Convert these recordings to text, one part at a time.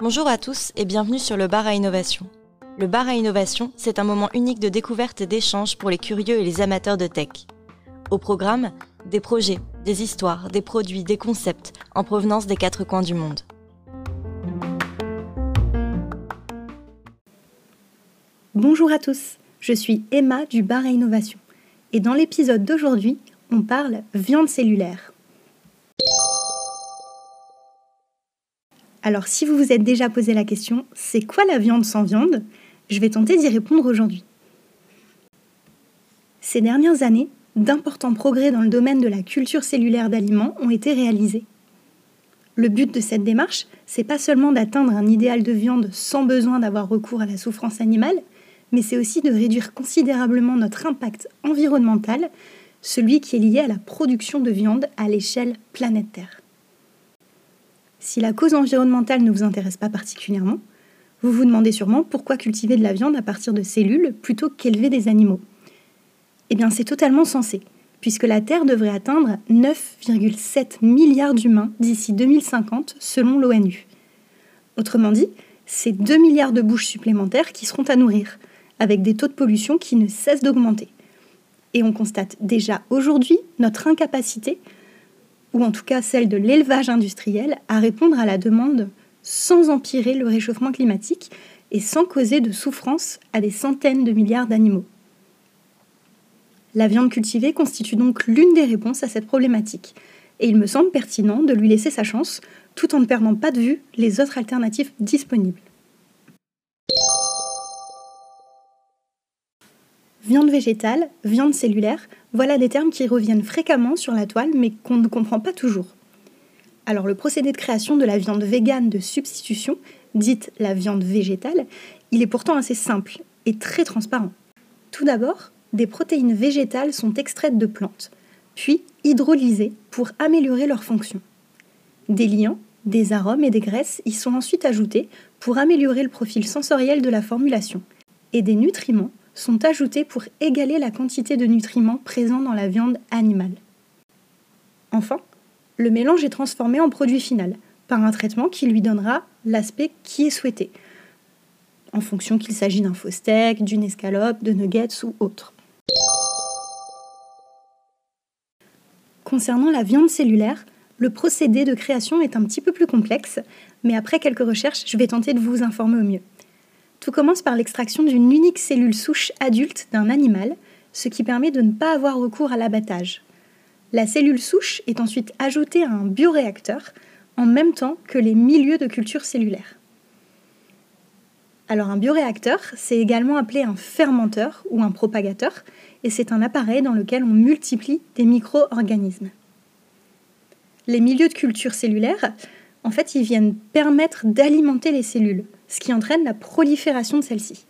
Bonjour à tous et bienvenue sur le bar à innovation. Le bar à innovation, c'est un moment unique de découverte et d'échange pour les curieux et les amateurs de tech. Au programme, des projets, des histoires, des produits, des concepts en provenance des quatre coins du monde. Bonjour à tous, je suis Emma du bar à innovation et dans l'épisode d'aujourd'hui, on parle viande cellulaire. Alors si vous vous êtes déjà posé la question, c'est quoi la viande sans viande? Je vais tenter d'y répondre aujourd'hui. Ces dernières années, d'importants progrès dans le domaine de la culture cellulaire d'aliments ont été réalisés. Le but de cette démarche, c'est pas seulement d'atteindre un idéal de viande sans besoin d'avoir recours à la souffrance animale, mais c'est aussi de réduire considérablement notre impact environnemental, celui qui est lié à la production de viande à l'échelle planétaire. Si la cause environnementale ne vous intéresse pas particulièrement, vous vous demandez sûrement pourquoi cultiver de la viande à partir de cellules plutôt qu'élever des animaux. Eh bien, c'est totalement sensé, puisque la Terre devrait atteindre 9,7 milliards d'humains d'ici 2050 selon l'ONU. Autrement dit, c'est 2 milliards de bouches supplémentaires qui seront à nourrir, avec des taux de pollution qui ne cessent d'augmenter. Et on constate déjà aujourd'hui notre incapacité ou en tout cas celle de l'élevage industriel, à répondre à la demande sans empirer le réchauffement climatique et sans causer de souffrance à des centaines de milliards d'animaux. La viande cultivée constitue donc l'une des réponses à cette problématique, et il me semble pertinent de lui laisser sa chance tout en ne perdant pas de vue les autres alternatives disponibles. Viande végétale, viande cellulaire, voilà des termes qui reviennent fréquemment sur la toile mais qu'on ne comprend pas toujours. Alors le procédé de création de la viande végane de substitution, dite la viande végétale, il est pourtant assez simple et très transparent. Tout d'abord, des protéines végétales sont extraites de plantes, puis hydrolysées pour améliorer leur fonction. Des liants, des arômes et des graisses y sont ensuite ajoutés pour améliorer le profil sensoriel de la formulation, et des nutriments sont ajoutés pour égaler la quantité de nutriments présents dans la viande animale. Enfin, le mélange est transformé en produit final par un traitement qui lui donnera l'aspect qui est souhaité, en fonction qu'il s'agit d'un faux steak, d'une escalope, de nuggets ou autre. Concernant la viande cellulaire, le procédé de création est un petit peu plus complexe, mais après quelques recherches, je vais tenter de vous informer au mieux. Tout commence par l'extraction d'une unique cellule souche adulte d'un animal, ce qui permet de ne pas avoir recours à l'abattage. La cellule souche est ensuite ajoutée à un bioréacteur en même temps que les milieux de culture cellulaire. Alors un bioréacteur, c'est également appelé un fermenteur ou un propagateur, et c'est un appareil dans lequel on multiplie des micro-organismes. Les milieux de culture cellulaire, en fait, ils viennent permettre d'alimenter les cellules, ce qui entraîne la prolifération de celle-ci.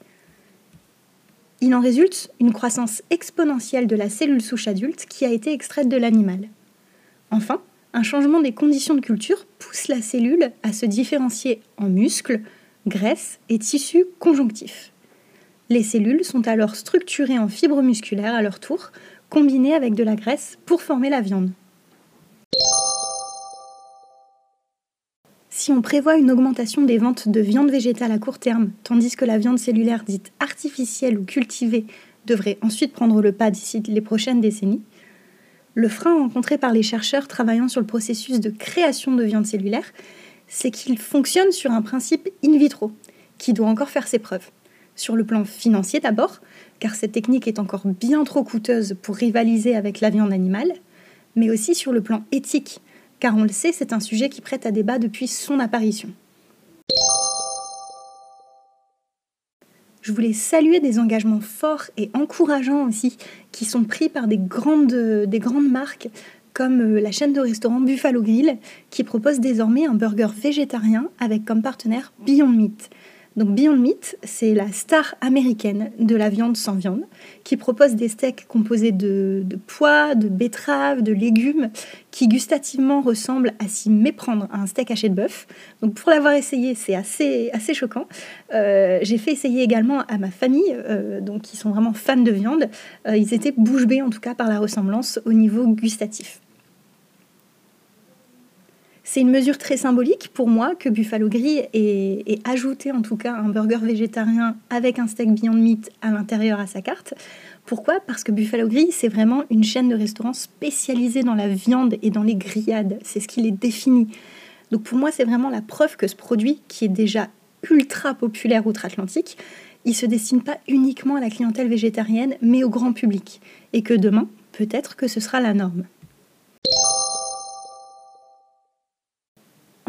Il en résulte une croissance exponentielle de la cellule souche adulte qui a été extraite de l'animal. Enfin, un changement des conditions de culture pousse la cellule à se différencier en muscles, graisses et tissus conjonctifs. Les cellules sont alors structurées en fibres musculaires à leur tour, combinées avec de la graisse pour former la viande. Si on prévoit une augmentation des ventes de viande végétale à court terme, tandis que la viande cellulaire dite artificielle ou cultivée devrait ensuite prendre le pas d'ici les prochaines décennies, le frein rencontré par les chercheurs travaillant sur le processus de création de viande cellulaire, c'est qu'il fonctionne sur un principe in vitro, qui doit encore faire ses preuves. Sur le plan financier d'abord, car cette technique est encore bien trop coûteuse pour rivaliser avec la viande animale, mais aussi sur le plan éthique, car on le sait, c'est un sujet qui prête à débat depuis son apparition. Je voulais saluer des engagements forts et encourageants aussi qui sont pris par des grandes, des grandes marques comme euh, la chaîne de restaurants Buffalo Grill qui propose désormais un burger végétarien avec comme partenaire Beyond Meat. Donc Beyond Meat, c'est la star américaine de la viande sans viande, qui propose des steaks composés de, pois, de betteraves, de légumes, qui gustativement ressemblent à s'y méprendre à un steak haché de bœuf. Donc pour l'avoir essayé, c'est assez, assez choquant. Euh, j'ai fait essayer également à ma famille, euh, donc qui sont vraiment fans de viande. Euh, ils étaient bouche bée en tout cas par la ressemblance au niveau gustatif. C'est une mesure très symbolique pour moi que Buffalo Grill ait, ajouté en tout cas un burger végétarien avec un steak Beyond Meat à l'intérieur à sa carte. Pourquoi? Parce que Buffalo Grill, c'est vraiment une chaîne de restaurants spécialisée dans la viande et dans les grillades. C'est ce qui les définit. Donc pour moi, c'est vraiment la preuve que ce produit, qui est déjà ultra populaire outre-Atlantique, il se destine pas uniquement à la clientèle végétarienne, mais au grand public. Et que demain, peut-être que ce sera la norme.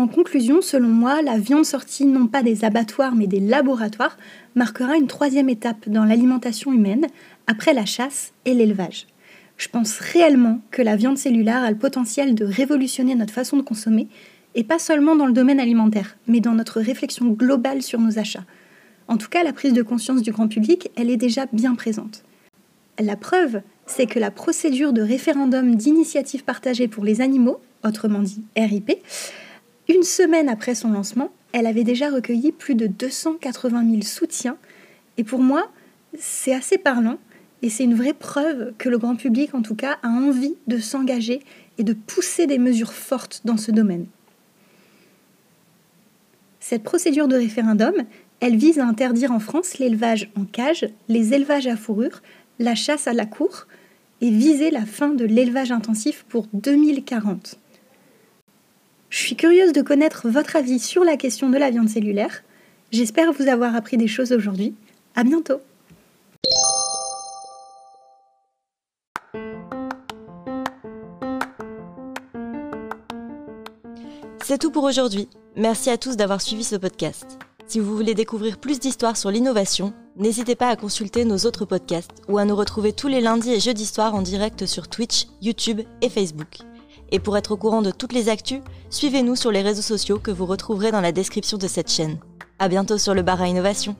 En conclusion, selon moi, la viande sortie non pas des abattoirs mais des laboratoires marquera une troisième étape dans l'alimentation humaine après la chasse et l'élevage. Je pense réellement que la viande cellulaire a le potentiel de révolutionner notre façon de consommer, et pas seulement dans le domaine alimentaire, mais dans notre réflexion globale sur nos achats. En tout cas, la prise de conscience du grand public, elle est déjà bien présente. La preuve, c'est que la procédure de référendum d'initiative partagée pour les animaux, autrement dit RIP, une semaine après son lancement, elle avait déjà recueilli plus de 280 000 soutiens. Et pour moi, c'est assez parlant et c'est une vraie preuve que le grand public, en tout cas, a envie de s'engager et de pousser des mesures fortes dans ce domaine. Cette procédure de référendum, elle vise à interdire en France l'élevage en cage, les élevages à fourrure, la chasse à la cour et viser la fin de l'élevage intensif pour 2040. Je suis curieuse de connaître votre avis sur la question de la viande cellulaire. J'espère vous avoir appris des choses aujourd'hui. À bientôt! C'est tout pour aujourd'hui. Merci à tous d'avoir suivi ce podcast. Si vous voulez découvrir plus d'histoires sur l'innovation, n'hésitez pas à consulter nos autres podcasts ou à nous retrouver tous les lundis et jeudis soirs en direct sur Twitch, YouTube et Facebook. Et pour être au courant de toutes les actus, suivez-nous sur les réseaux sociaux que vous retrouverez dans la description de cette chaîne. À bientôt sur le bar à innovation.